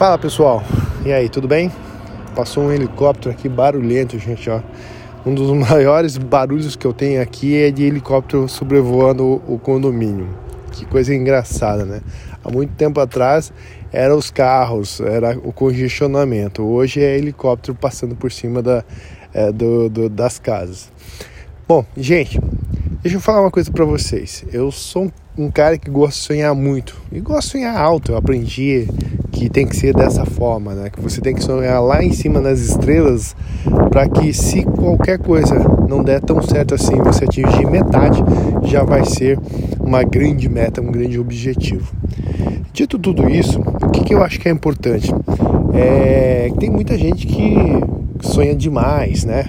Fala pessoal, e aí, tudo bem? Passou um helicóptero aqui barulhento, gente, ó. Um dos maiores barulhos que eu tenho aqui é de helicóptero sobrevoando o condomínio. Que coisa engraçada, né? Há muito tempo atrás eram os carros, era o congestionamento. Hoje é helicóptero passando por cima da, é, do, do, das casas. Bom, gente, deixa eu falar uma coisa para vocês. Eu sou um, cara que gosta de sonhar muito e gosto de sonhar alto. Eu aprendi que tem que ser dessa forma, né? Que você tem que sonhar lá em cima nas estrelas para que se qualquer coisa não der tão certo assim, você atingir metade, já vai ser uma grande meta, um grande objetivo. Dito tudo isso, o que, que eu acho que é importante? É que tem muita gente que sonha demais, né?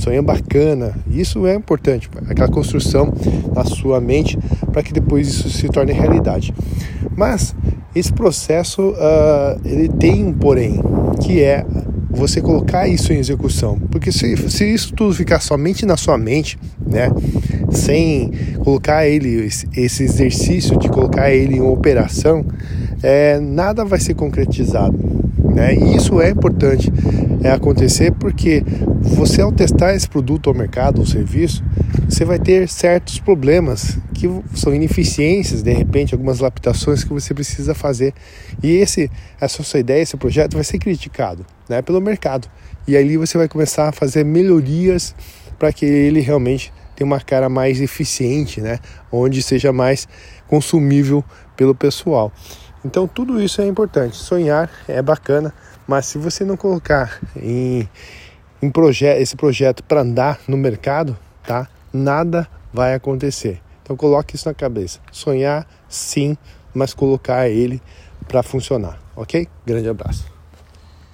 Sonha bacana. Isso é importante, aquela construção na sua mente para que depois isso se torne realidade. Mas esse processo uh, ele tem um porém, que é você colocar isso em execução. Porque se, se isso tudo ficar somente na sua mente, né, sem colocar ele, esse exercício de colocar ele em operação, é, nada vai ser concretizado. Né? E isso é importante é, acontecer porque você, ao testar esse produto ao mercado ou serviço, você vai ter certos problemas que são ineficiências, de repente, algumas adaptações que você precisa fazer. E esse, essa sua ideia, esse projeto vai ser criticado né, pelo mercado. E ali você vai começar a fazer melhorias para que ele realmente tenha uma cara mais eficiente, né, onde seja mais consumível pelo pessoal. Então tudo isso é importante. Sonhar é bacana, mas se você não colocar em, em proje esse projeto para andar no mercado, tá? Nada vai acontecer. Então coloque isso na cabeça. Sonhar sim, mas colocar ele para funcionar, ok? Grande abraço.